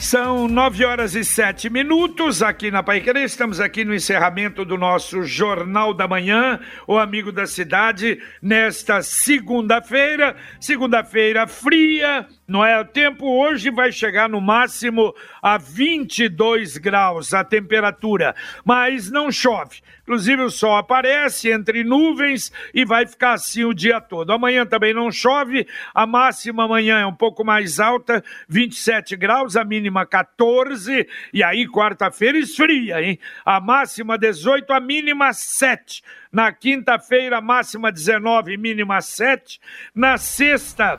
São nove horas e sete minutos aqui na Paiquerê. Estamos aqui no encerramento do nosso Jornal da Manhã, o Amigo da Cidade, nesta segunda-feira. Segunda-feira fria, não é? O tempo hoje vai chegar no máximo a 22 graus a temperatura, mas não chove. Inclusive o sol aparece entre nuvens e vai ficar assim o dia todo. Amanhã também não chove, a máxima amanhã é um pouco mais alta, 27 graus, a mínima 14, e aí quarta-feira esfria, hein? A máxima 18, a mínima 7. Na quinta-feira, máxima 19, mínima 7. Na sexta,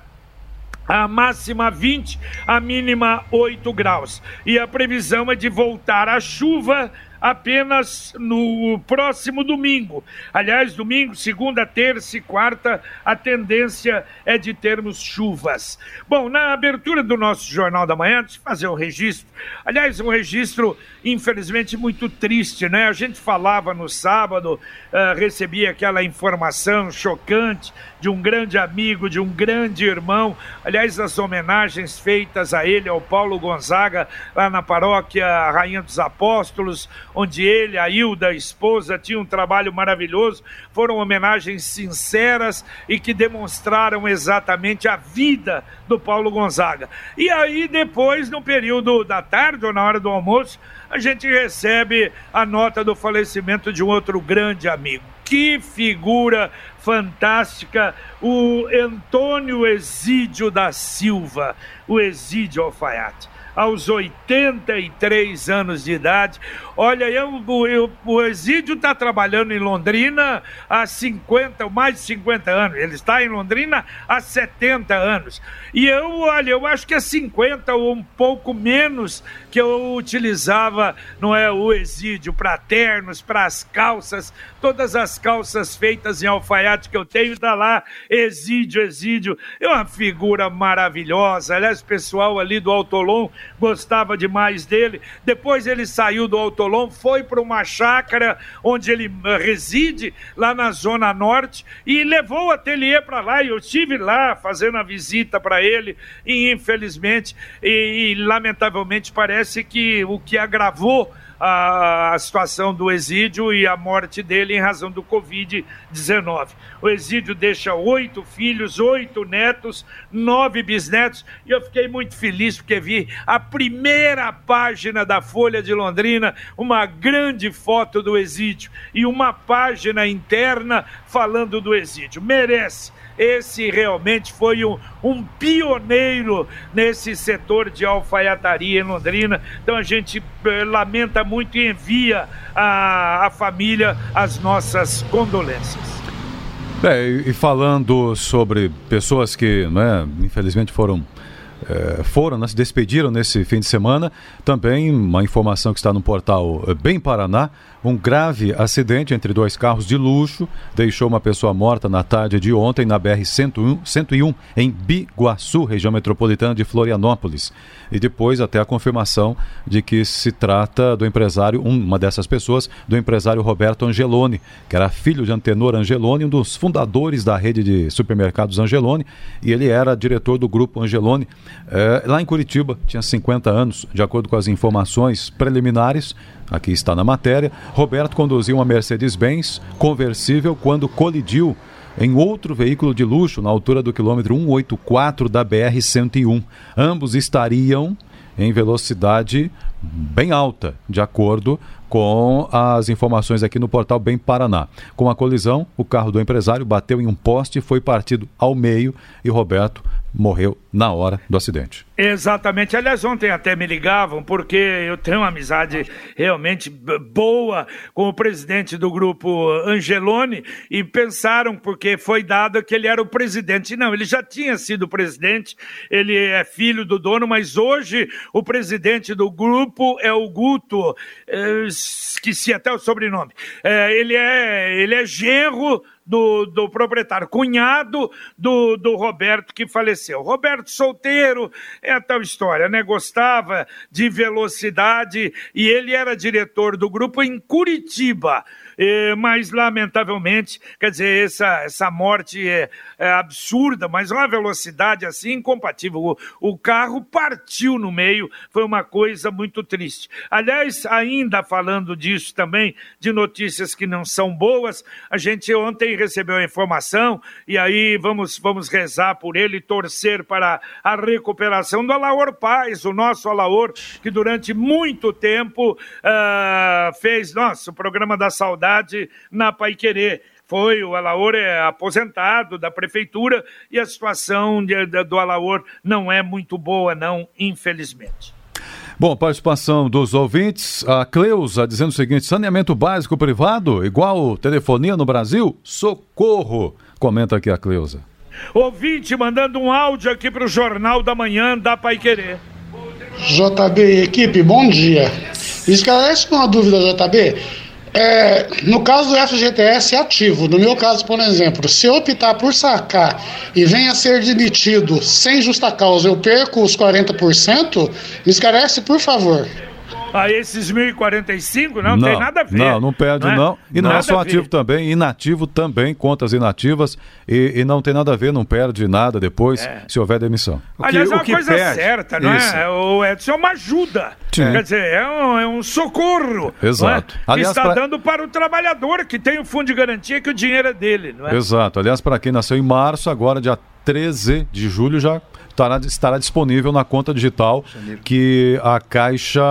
a máxima 20, a mínima 8 graus. E a previsão é de voltar a chuva apenas no próximo domingo. Aliás, domingo, segunda, terça e quarta, a tendência é de termos chuvas. Bom, na abertura do nosso Jornal da Manhã, deixa eu fazer um registro. Aliás, um registro, infelizmente, muito triste, né? A gente falava no sábado, uh, recebia aquela informação chocante de um grande amigo, de um grande irmão. Aliás, as homenagens feitas a ele, ao Paulo Gonzaga, lá na paróquia Rainha dos Apóstolos, onde ele, a Hilda, a esposa, tinham um trabalho maravilhoso. Foram homenagens sinceras e que demonstraram exatamente a vida do Paulo Gonzaga. E aí, depois, no período da tarde ou na hora do almoço, a gente recebe a nota do falecimento de um outro grande amigo. Que figura fantástica, o Antônio Exídio da Silva, o Exídio Alfaiate aos 83 anos de idade. Olha, eu, eu, o Exídio está trabalhando em Londrina há 50, mais de 50 anos. Ele está em Londrina há 70 anos. E eu, olha, eu acho que é 50 ou um pouco menos que eu utilizava, não é, o Exídio para ternos, para as calças, todas as calças feitas em alfaiate que eu tenho, está lá, Exídio, Exídio. É uma figura maravilhosa. Aliás, pessoal ali do Autolon gostava demais dele. Depois ele saiu do Autolon, foi para uma chácara onde ele eh, reside, lá na Zona Norte, e levou o ateliê para lá. E eu estive lá fazendo a visita para ele, e infelizmente e, e lamentavelmente parece que o que agravou a, a situação do Exídio e a morte dele em razão do Covid-19. O Exídio deixa oito filhos, oito netos, nove bisnetos, e eu fiquei muito feliz porque vi a primeira página da Folha de Londrina, uma grande foto do Exídio e uma página interna falando do Exídio. Merece esse realmente foi um, um pioneiro nesse setor de alfaiataria em Londrina. Então a gente eh, lamenta muito e envia à, família as nossas condolências. É, e falando sobre pessoas que, né, infelizmente foram é, foram, né, se despediram nesse fim de semana. Também uma informação que está no portal eh, Bem Paraná, um grave acidente entre dois carros de luxo deixou uma pessoa morta na tarde de ontem na BR-101, em Biguaçu, região metropolitana de Florianópolis. E depois até a confirmação de que se trata do empresário, uma dessas pessoas, do empresário Roberto Angeloni, que era filho de Antenor Angeloni, um dos fundadores da rede de supermercados Angeloni, e ele era diretor do grupo Angeloni. É, lá em Curitiba, tinha 50 anos, de acordo com as informações preliminares, aqui está na matéria. Roberto conduziu uma Mercedes-Benz conversível quando colidiu em outro veículo de luxo na altura do quilômetro 184 da BR-101. Ambos estariam em velocidade bem alta, de acordo com as informações aqui no portal Bem Paraná. Com a colisão, o carro do empresário bateu em um poste, foi partido ao meio e Roberto morreu na hora do acidente. Exatamente. Aliás, ontem até me ligavam, porque eu tenho uma amizade realmente boa com o presidente do grupo Angeloni, e pensaram, porque foi dado que ele era o presidente. Não, ele já tinha sido presidente, ele é filho do dono, mas hoje o presidente do grupo é o Guto, eh, esqueci até o sobrenome. Eh, ele, é, ele é genro do, do proprietário, cunhado do, do Roberto que faleceu. Roberto solteiro, é a tal história, né? Gostava de velocidade e ele era diretor do grupo em Curitiba. É, mas lamentavelmente, quer dizer, essa, essa morte é, é absurda, mas uma velocidade assim incompatível. O, o, carro partiu no meio, foi uma coisa muito triste. Aliás, ainda falando disso também, de notícias que não são boas, a gente ontem recebeu a informação e aí vamos, vamos rezar por ele, torcer para a recuperação do Alaor Paz, o nosso Alaor, que durante muito tempo uh, fez, nossa, o programa da saudade na Pai Querer. Foi, o Alaor é aposentado da prefeitura e a situação de, de, do Alaor não é muito boa, não, infelizmente. Bom, participação dos ouvintes. A Cleusa dizendo o seguinte: saneamento básico privado, igual telefonia no Brasil? Socorro! Comenta aqui a Cleusa. Ouvinte mandando um áudio aqui para o Jornal da Manhã da Pai Querer. JB, equipe, bom dia. Esclarece uma dúvida, JB. É, no caso do FGTS é ativo, no meu caso, por exemplo, se eu optar por sacar e venha a ser demitido sem justa causa, eu perco os 40%? Me esclarece, por favor a esses 1.045, não, não tem nada a ver. Não, não perde não. É? não. E não é só ativo também, inativo também, contas inativas, e, e, não tem nada a ver, não perde nada depois, é. se houver demissão. O que, Aliás, é uma coisa perde. certa, não Isso. é? O Edson é uma ajuda. Sim. Quer dizer, é um, é um socorro. Exato. É? Aliás, que está pra... dando para o trabalhador, que tem o fundo de garantia, que o dinheiro é dele, não é? Exato. Aliás, para quem nasceu em março, agora dia 13 de julho já estará, estará disponível na conta digital que a Caixa,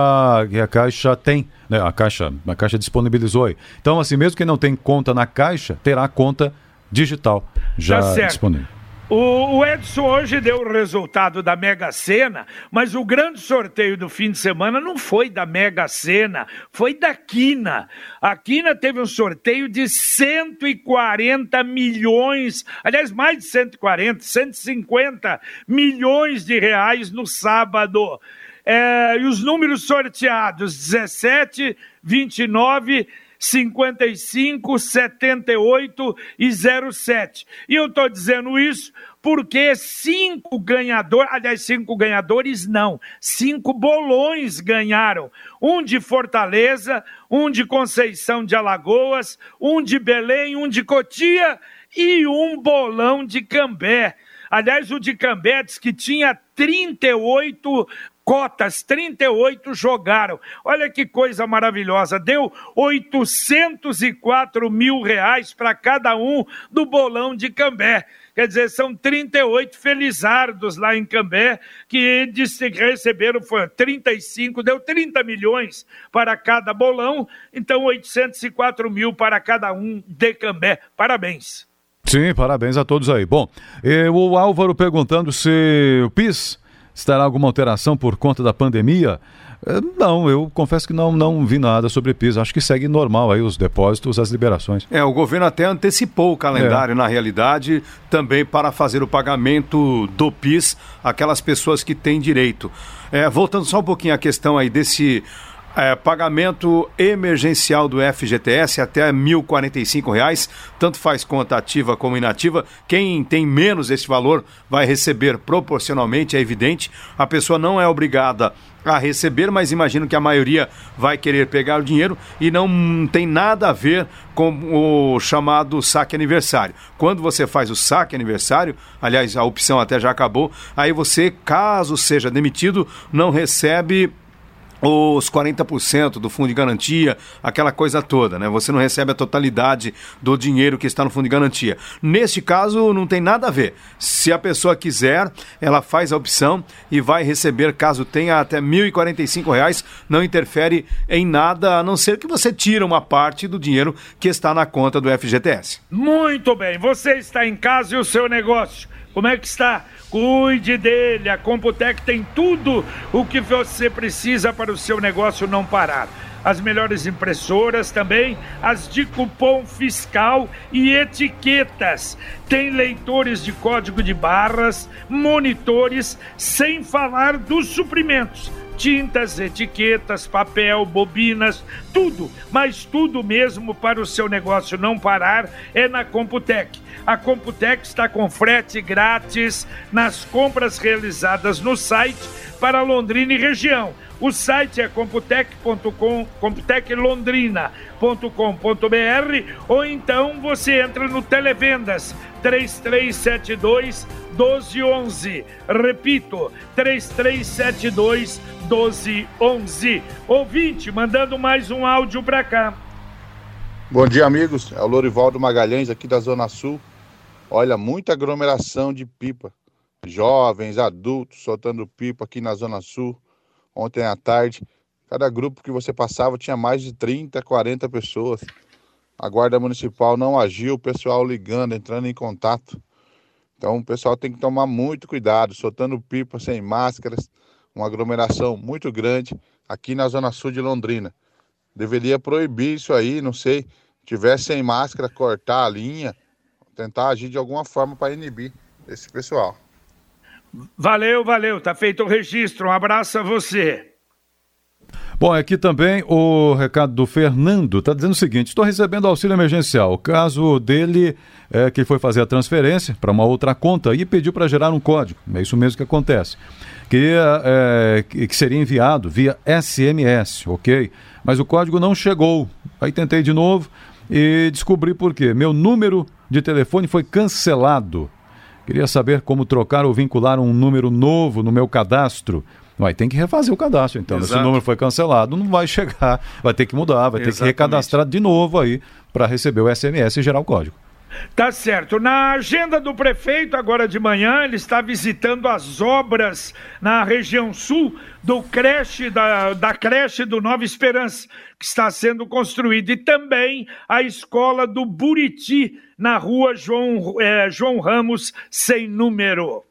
que a Caixa tem. Né? A, Caixa, a Caixa disponibilizou aí. Então, assim, mesmo quem não tem conta na Caixa, terá conta digital já tá disponível. O, Edson hoje deu o resultado da Mega Sena, mas o grande sorteio do fim de semana não foi da Mega Sena, foi da Quina. A Quina teve um sorteio de 140 milhões, aliás, mais de 140, 150 milhões de reais no sábado. É, e os números sorteados: 17, 29 55, 78 e 07. E eu estou dizendo isso porque cinco ganhadores, aliás, cinco ganhadores não, cinco bolões ganharam. Um de Fortaleza, um de Conceição de Alagoas, um de Belém, um de Cotia e um bolão de Cambé. Aliás, o de Cambé diz que tinha 38 cotas, 38 jogaram. Olha que coisa maravilhosa. Deu 804 mil reais para cada um do bolão de Cambé. Quer dizer, são 38 felizardos lá em Cambé que receberam foi 35, deu 30 milhões para cada bolão, então 804 mil para cada um de Cambé. Parabéns. Sim, parabéns a todos aí. Bom, o Álvaro perguntando se o PIS Estará alguma alteração por conta da pandemia? Eh, não, eu confesso que não, não vi nada sobre PIS. Acho que segue normal aí os depósitos, as liberações. É, o governo até antecipou o calendário, é. na realidade, também para fazer o pagamento do PIS aquelas pessoas que têm direito. É, voltando só um pouquinho à questão aí desse é, pagamento emergencial do FGTS até R$ 1.045, tanto faz conta ativa como inativa. Quem tem menos esse valor vai receber proporcionalmente, é evidente. A pessoa não é obrigada a receber, mas imagino que a maioria vai querer pegar o dinheiro e não tem nada a ver com o chamado saque aniversário. Quando você faz o saque aniversário, aliás, a opção até já acabou, aí você, caso seja demitido, não recebe os 40% do fundo de garantia, aquela coisa toda, né? Você não recebe a totalidade do dinheiro que está no fundo de garantia. Neste caso, não tem nada a ver. Se a pessoa quiser, ela faz a opção e vai receber, caso tenha até R$ 1.045, não interfere em nada, a não ser que você tira uma parte do dinheiro que está na conta do FGTS. Muito bem, você está em casa e o seu negócio Como é que está? Cuide dele. A Computec tem tudo o que você precisa para o seu negócio não parar as melhores impressoras também, as de cupom fiscal e etiquetas. Tem leitores de código de barras, monitores, sem falar dos suprimentos tintas, etiquetas, papel, bobinas, tudo, mas tudo mesmo para o seu negócio não parar é na Computec. A Computec está com frete grátis nas compras realizadas no site para Londrina e região. O site é computec.com, computeclondrina.com.br ou então você entra no Televendas 3372 1211. Repito, 3372 1211. Ouvinte, mandando mais um áudio para cá. Bom dia, amigos. É o Lorivaldo Magalhães aqui da Zona Sul. Olha, muita aglomeração de pipa. Jovens, adultos soltando pipa aqui na Zona Sul ontem à tarde. Cada grupo que você passava tinha mais de 30, 40 pessoas. A Guarda Municipal não agiu, o pessoal ligando, entrando em contato. Então o pessoal tem que tomar muito cuidado, soltando pipa sem máscaras, uma aglomeração muito grande aqui na Zona Sul de Londrina. Deveria proibir isso aí, não sei, tivesse sem máscara, cortar a linha, tentar agir de alguma forma para inibir esse pessoal. Valeu, valeu. Tá feito o registro. Um abraço a você. Bom, aqui também o recado do Fernando está dizendo o seguinte: estou recebendo auxílio emergencial. O caso dele é que foi fazer a transferência para uma outra conta e pediu para gerar um código. É isso mesmo que acontece. Que, é, que seria enviado via SMS, ok? Mas o código não chegou. Aí tentei de novo e descobri por quê. Meu número de telefone foi cancelado. Queria saber como trocar ou vincular um número novo no meu cadastro. Vai ter que refazer o cadastro, então. Exato. Se o número foi cancelado, não vai chegar, vai ter que mudar, vai Exatamente. ter que recadastrar de novo aí para receber o SMS e gerar o código. Tá certo. Na agenda do prefeito, agora de manhã, ele está visitando as obras na região sul do creche, da, da creche do Nova Esperança, que está sendo construída, e também a escola do Buriti, na rua João, é, João Ramos, sem número.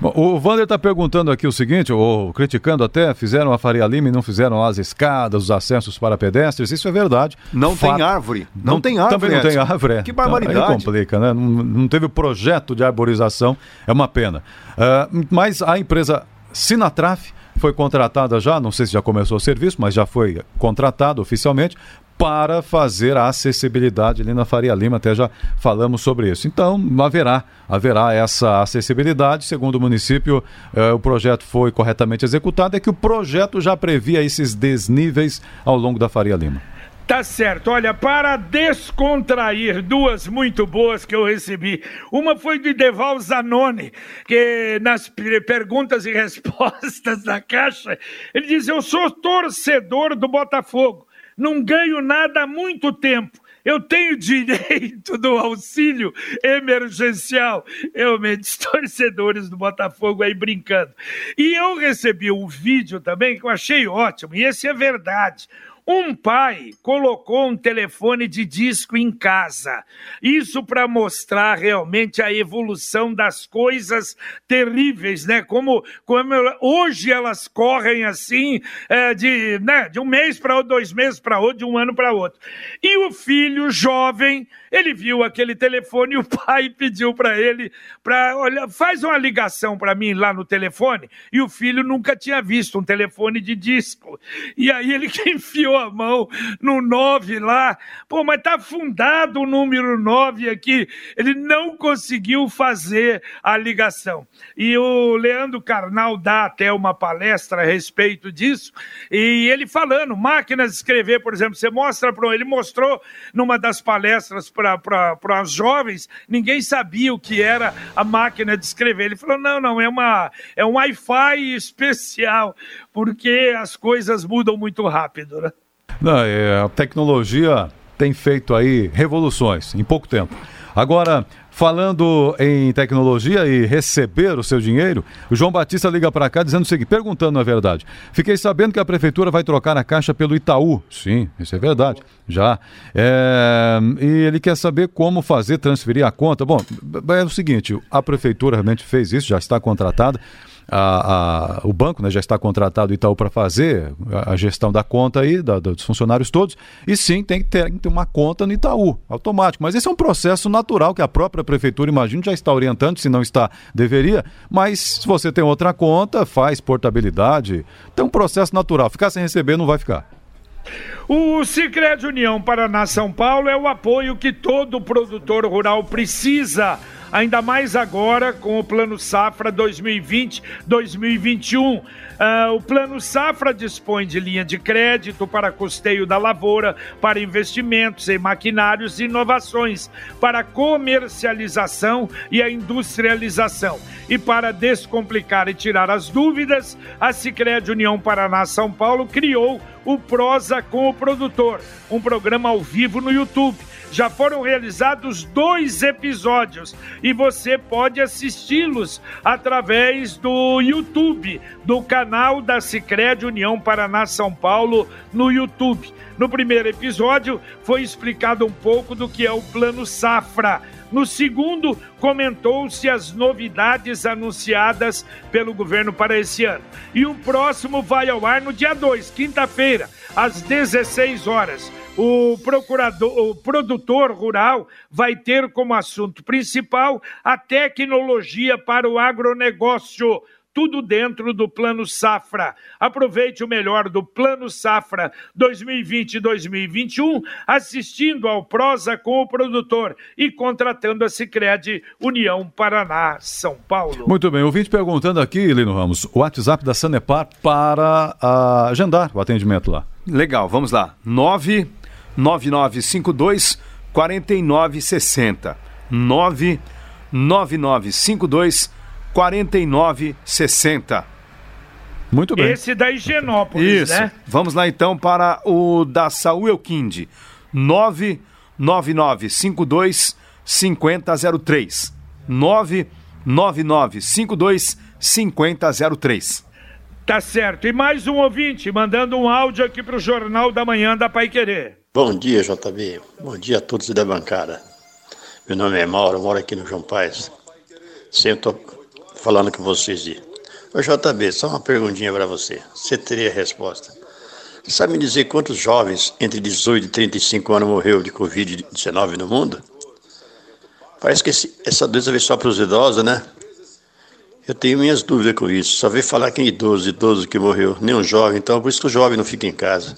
Bom, o Wander está perguntando aqui o seguinte, ou criticando até, fizeram a Faria Lima e não fizeram as escadas, os acessos para pedestres, isso é verdade. Não Fato, tem árvore. Não, não, tem árvore. Também não tem árvore. É. Que barbaridade. Então, aí complica, né? Não, não, teve projeto de arborização, é uma pena. Uh, mas a empresa Sinatraf foi contratada já, não sei se já começou o serviço, mas já foi contratado oficialmente para fazer a acessibilidade ali na Faria Lima, até já falamos sobre isso. Então, haverá, haverá essa acessibilidade, segundo o município, eh, o projeto foi corretamente executado, é que o projeto já previa esses desníveis ao longo da Faria Lima. Tá certo. Olha, para descontrair, duas muito boas que eu recebi. Uma foi do Deval Zanoni, que nas perguntas e respostas da Caixa, ele diz: Eu sou torcedor do Botafogo não ganho nada há muito tempo. Eu tenho direito do auxílio emergencial. Realmente, torcedores do Botafogo aí brincando. E eu recebi um vídeo também que eu achei ótimo, e esse é verdade. Um pai colocou um telefone de disco em casa. Isso para mostrar realmente a evolução das coisas terríveis, né? Como, como hoje elas correm assim é, de, né, de um mês para outro, dois meses para outro, de um ano para outro. E o filho jovem, ele viu aquele telefone e o pai pediu para ele para olha, faz uma ligação para mim lá no telefone. E o filho nunca tinha visto um telefone de disco. E aí ele que enfiou a mão no 9 lá. Pô, mas tá fundado o número 9 aqui. Ele não conseguiu fazer a ligação. E o Leandro Carnal dá até uma palestra a respeito disso. E ele falando, máquinas de escrever, por exemplo, você mostra para ele mostrou numa das palestras para as jovens, ninguém sabia o que era a máquina de escrever. Ele falou: não, não, é, uma, é um Wi-Fi especial, porque as coisas mudam muito rápido, né? Não, é, a tecnologia tem feito aí revoluções em pouco tempo. Agora, falando em tecnologia e receber o seu dinheiro, o João Batista liga para cá dizendo o seguinte, perguntando na verdade. Fiquei sabendo que a prefeitura vai trocar a caixa pelo Itaú. Sim, isso é verdade. Já. É... E ele quer saber como fazer transferir a conta. Bom, é o seguinte, a prefeitura realmente fez isso, já está contratada a, a, o banco né, já está contratado o Itaú para fazer a, a, gestão da conta aí, da, dos funcionários todos, e sim, tem que, ter, tem que ter uma conta no Itaú, automático. Mas esse é um processo natural que a própria prefeitura, imagino, já está orientando, se não está, deveria. Mas se você tem outra conta, faz portabilidade. Tem um processo natural. Ficar sem receber não vai ficar. O Sicredi União Paraná São Paulo é o apoio que todo produtor rural precisa ainda mais agora com o Plano Safra 2020-2021. Uh, ah, o Plano Safra dispõe de linha de crédito para custeio da lavoura, para investimentos em maquinários e inovações, para comercialização e a industrialização. E para descomplicar e tirar as dúvidas, a Sicredi União Paraná São Paulo criou o Prosa com o Produtor, um programa ao vivo no YouTube já foram realizados dois episódios e você pode assisti-los através do YouTube, do canal da Sicredi União Paraná São Paulo no YouTube. No primeiro episódio foi explicado um pouco do que é o Plano Safra. No segundo, comentou-se as novidades anunciadas pelo governo para esse ano. E o próximo vai ao ar no dia 2, quinta-feira, às 16 horas o procurador, o produtor rural vai ter como assunto principal a tecnologia para o agronegócio. Tudo dentro do Plano Safra. Aproveite o melhor do Plano Safra 2020-2021, assistindo ao Prosa com o produtor e contratando a Cicred União Paraná, São Paulo. Muito bem, ouvinte perguntando aqui, Lino Ramos, o WhatsApp da Sanepar para uh, agendar o atendimento lá. Legal, vamos lá. 9 9952 4960. 99952 4960. Muito bem. Esse da Higienópolis, Isso. né? Vamos lá então para o da Saúl Elquinde. 99952 5003. 99952 5003. Tá certo. E mais um ouvinte mandando um áudio aqui para o Jornal da Manhã da Pai Querer. Bom dia, JB. Bom dia a todos da bancada. Meu nome é Mauro, moro aqui no João Paz. Sempre estou falando com vocês de. Ô JB, só uma perguntinha para você. Você teria resposta. Você sabe me dizer quantos jovens entre 18 e 35 anos morreu de Covid-19 no mundo? Parece que esse, essa doença veio só para os idosos, né? Eu tenho minhas dúvidas com isso. Só veio falar que é idoso, idoso que morreu, nem um jovem. Então, por isso que o jovem não fica em casa.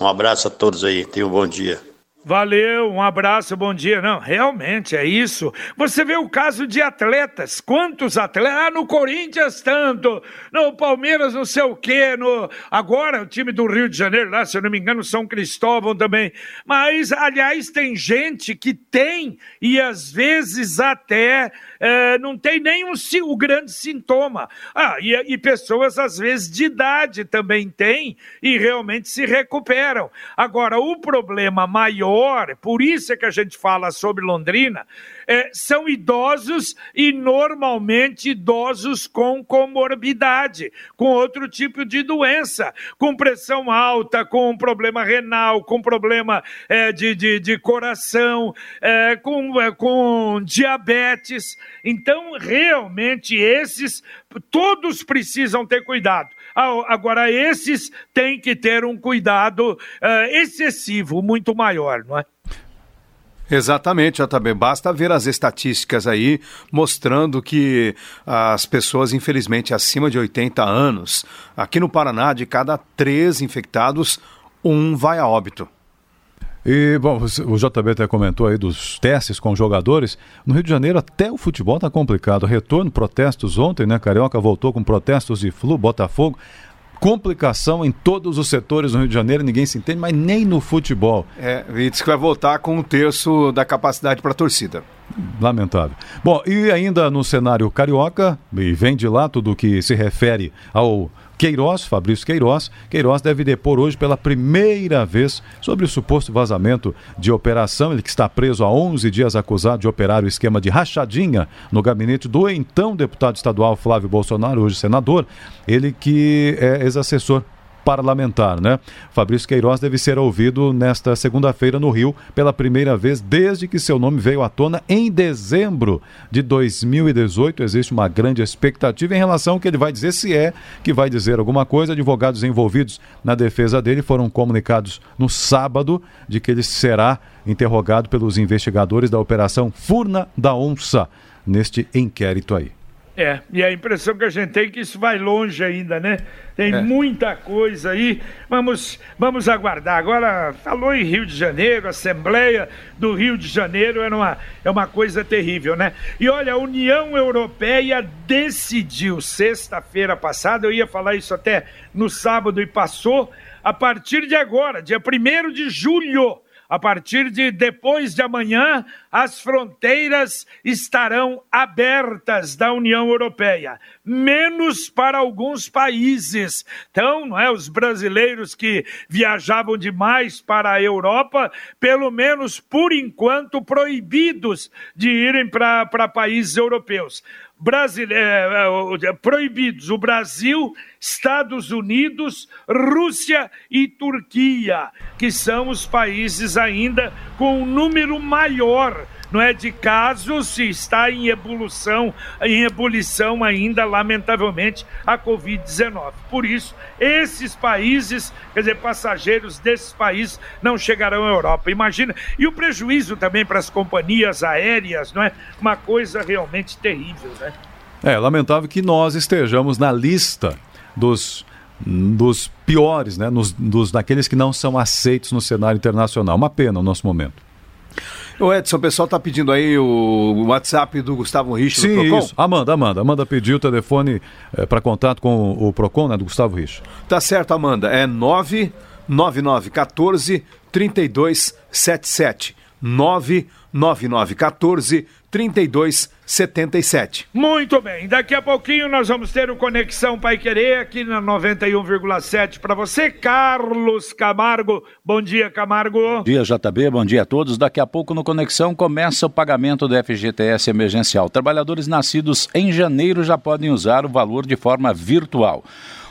Um abraço a todos aí. Tenham um bom dia. Valeu, um abraço, bom dia. Não, realmente é isso. Você vê o caso de atletas. Quantos atletas? Ah, no Corinthians tanto, no Palmeiras não sei o quê, no... agora o time do Rio de Janeiro, lá, se eu não me engano, São Cristóvão também. Mas, aliás, tem gente que tem e às vezes até é, não tem nenhum o grande sintoma. Ah, e, e pessoas, às vezes, de idade também têm e realmente se recuperam. Agora, o problema maior, por isso é que a gente fala sobre Londrina, é, são idosos e normalmente idosos com comorbidade, com outro tipo de doença, com pressão alta, com problema renal, com problema é, de, de, de, coração, é, com, é, com diabetes. Então, realmente, esses todos precisam ter cuidado. Agora, esses têm que ter um cuidado uh, excessivo, muito maior, não é? Exatamente, JB. Basta ver as estatísticas aí mostrando que as pessoas, infelizmente, acima de 80 anos, aqui no Paraná, de cada três infectados, um vai a óbito. E, bom, o JB até comentou aí dos testes com jogadores. No Rio de Janeiro, até o futebol está complicado. Retorno, protestos ontem, né? Carioca voltou com protestos de Flu, Botafogo complicação em todos os setores no Rio de Janeiro, ninguém se entende, mas nem no futebol. É, e diz que vai voltar com um terço da capacidade para a torcida. Lamentável. Bom, e ainda no cenário carioca, e vem de lá tudo que se refere ao Queiroz, Fabrício Queiroz. Queiroz deve depor hoje pela primeira vez sobre o suposto vazamento de operação. Ele que está preso há 11 dias acusado de operar o esquema de rachadinha no gabinete do então deputado estadual Flávio Bolsonaro, hoje senador. Ele que é ex-assessor parlamentar, né? Fabrício Queiroz deve ser ouvido nesta segunda-feira no Rio pela primeira vez desde que seu nome veio à tona em dezembro de 2018. Existe uma grande expectativa em relação ao que ele vai dizer, se é que vai dizer alguma coisa. Advogados envolvidos na defesa dele foram comunicados no sábado de que ele será interrogado pelos investigadores da Operação Furna da Onça neste inquérito aí. É, e a impressão que a gente tem é que isso vai longe ainda, né? Tem é. muita coisa aí. Vamos, vamos aguardar. Agora, falou em Rio de Janeiro, Assembleia do Rio de Janeiro é uma, é uma coisa terrível, né? E olha, a União Europeia decidiu sexta-feira passada, eu ia falar isso até no sábado e passou, a partir de agora, dia 1 de julho a partir de depois de amanhã, as fronteiras estarão abertas da União Europeia, menos para alguns países. Então, não é os brasileiros que viajavam demais para a Europa, pelo menos por enquanto proibidos de irem para países europeus brasileiros, é, é, proibidos. O Brasil, Estados Unidos, Rússia e Turquia, que são os países ainda com um número maior não é de casos e está em evolução, em ebulição ainda, lamentavelmente, a Covid-19. Por isso, esses países, quer dizer, passageiros desses países não chegarão à Europa. Imagina. E o prejuízo também para as companhias aéreas, não é? Uma coisa realmente terrível, né? É, lamentável que nós estejamos na lista dos dos piores, né, nos, dos daqueles que não são aceitos no cenário internacional. Uma pena no nosso momento. O Edson, o pessoal tá pedindo aí o WhatsApp do Gustavo Rich Sim, do Procon. Isso. Amanda, Amanda. Amanda pediu o telefone é, eh, para contato com o Procon, né, do Gustavo Rich. Tá certo, Amanda. É 99914 3277. 99914 3277. Muito bem, daqui a pouquinho nós vamos ter o Conexão Pai Querer aqui na 91,7 para você, Carlos Camargo. Bom dia, Camargo. Bom dia, JB, bom dia a todos. Daqui a pouco no Conexão começa o pagamento do FGTS emergencial. Trabalhadores nascidos em janeiro já podem usar o valor de forma virtual.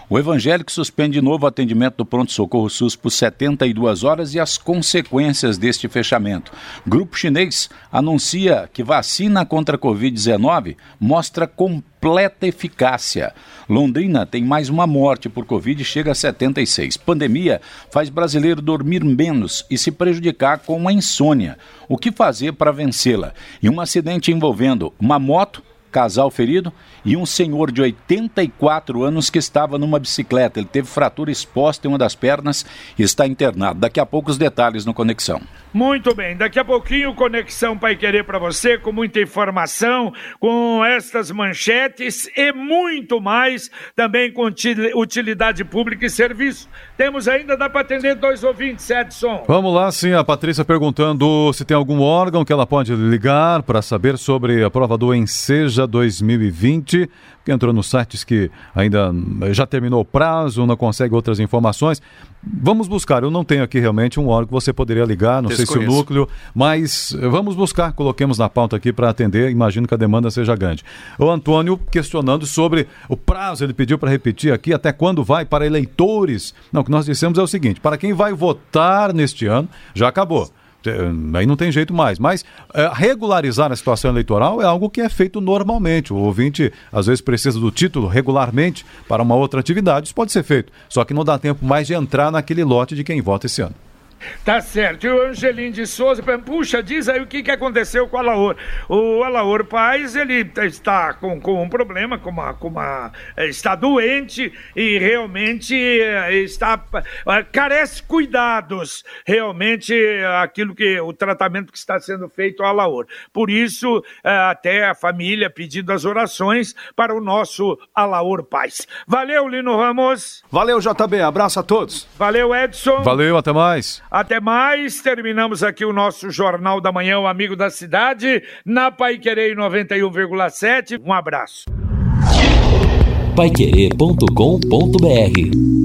O evangélico suspende de novo o atendimento do pronto-socorro SUS por 72 horas e as consequências deste fechamento. Grupo chinês anuncia que vacina contra a Covid-19 mostra completa eficácia. Londrina tem mais uma morte por Covid e chega a 76. Pandemia faz brasileiro dormir menos e se prejudicar com a insônia. O que fazer para vencê-la? E um acidente envolvendo uma moto casal ferido e um senhor de 84 anos que estava numa bicicleta. Ele teve fratura exposta em uma das pernas e está internado. Daqui a pouco os detalhes no Conexão. Muito bem, daqui a pouquinho Conexão Pai Querer para você, com muita informação, com estas manchetes e muito mais, também com utilidade pública e serviço. Temos ainda, dá para atender dois ouvintes, Edson. Vamos lá, sim, a Patrícia perguntando se tem algum órgão que ela pode ligar para saber sobre a prova do Enseja 2020 que entrou nos sites que ainda já terminou o prazo, não consegue outras informações. Vamos buscar. Eu não tenho aqui realmente um órgão que você poderia ligar, não Desconheço. sei se o núcleo, mas vamos buscar. Coloquemos na pauta aqui para atender. Imagino que a demanda seja grande. O Antônio questionando sobre o prazo, ele pediu para repetir aqui até quando vai para eleitores. Não, o que nós dissemos é o seguinte: para quem vai votar neste ano, já acabou aí não tem jeito mais. Mas é, regularizar a situação eleitoral é algo que é feito normalmente. O ouvinte às vezes precisa do título regularmente para uma outra atividade, isso pode ser feito. Só que não dá tempo mais de entrar naquele lote de quem vota esse ano. Tá certo. E o Angelim de Souza, puxa, diz aí o que, que aconteceu com o Alaor. O Alaor Paz, ele está com, com um problema, com uma, com uma, eh, está doente e realmente eh, está, eh, carece cuidados, realmente aquilo que, o tratamento que está sendo feito ao Alaor. Por isso, até a família pedindo as orações para o nosso Alaor Paz. Valeu, Lino Ramos. Valeu, JB. Abraço a todos. Valeu, Edson. Valeu, até mais. Até mais. Terminamos aqui o nosso Jornal da Manhã, o Amigo da Cidade, na Pai Querer 91,7. Um abraço. Paiquerê.com.br